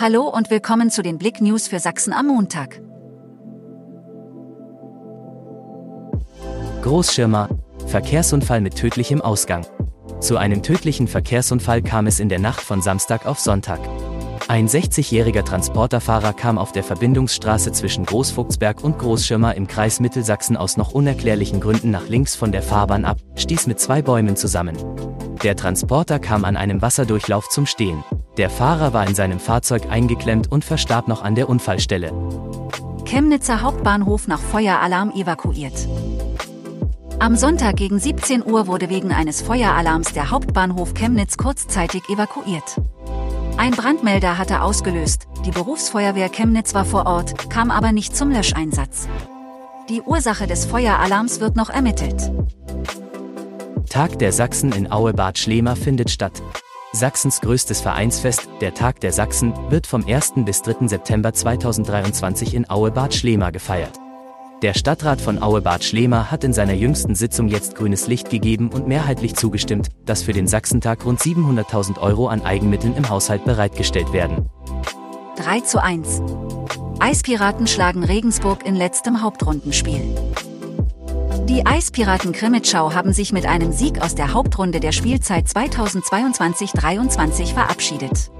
Hallo und willkommen zu den Blick News für Sachsen am Montag. Großschirmer, Verkehrsunfall mit tödlichem Ausgang. Zu einem tödlichen Verkehrsunfall kam es in der Nacht von Samstag auf Sonntag. Ein 60-jähriger Transporterfahrer kam auf der Verbindungsstraße zwischen Großvogtsberg und Großschirmer im Kreis Mittelsachsen aus noch unerklärlichen Gründen nach links von der Fahrbahn ab, stieß mit zwei Bäumen zusammen. Der Transporter kam an einem Wasserdurchlauf zum Stehen. Der Fahrer war in seinem Fahrzeug eingeklemmt und verstarb noch an der Unfallstelle. Chemnitzer Hauptbahnhof nach Feueralarm evakuiert. Am Sonntag gegen 17 Uhr wurde wegen eines Feueralarms der Hauptbahnhof Chemnitz kurzzeitig evakuiert. Ein Brandmelder hatte ausgelöst, die Berufsfeuerwehr Chemnitz war vor Ort, kam aber nicht zum Löscheinsatz. Die Ursache des Feueralarms wird noch ermittelt. Tag der Sachsen in Aue-Bad Schlema findet statt. Sachsens größtes Vereinsfest, der Tag der Sachsen, wird vom 1. bis 3. September 2023 in Aue-Bad Schlema gefeiert. Der Stadtrat von Aue-Bad Schlema hat in seiner jüngsten Sitzung jetzt grünes Licht gegeben und mehrheitlich zugestimmt, dass für den Sachsentag rund 700.000 Euro an Eigenmitteln im Haushalt bereitgestellt werden. 3 zu 1. Eispiraten schlagen Regensburg in letztem Hauptrundenspiel. Die Eispiraten Krimitschau haben sich mit einem Sieg aus der Hauptrunde der Spielzeit 2022-23 verabschiedet.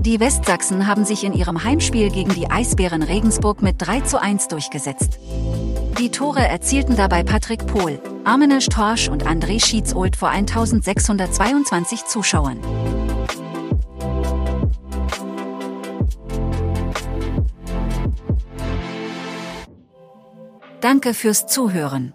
Die Westsachsen haben sich in ihrem Heimspiel gegen die Eisbären Regensburg mit 3 zu 1 durchgesetzt. Die Tore erzielten dabei Patrick Pohl, Armenesch Torsch und André Schietzold vor 1622 Zuschauern. Danke fürs Zuhören.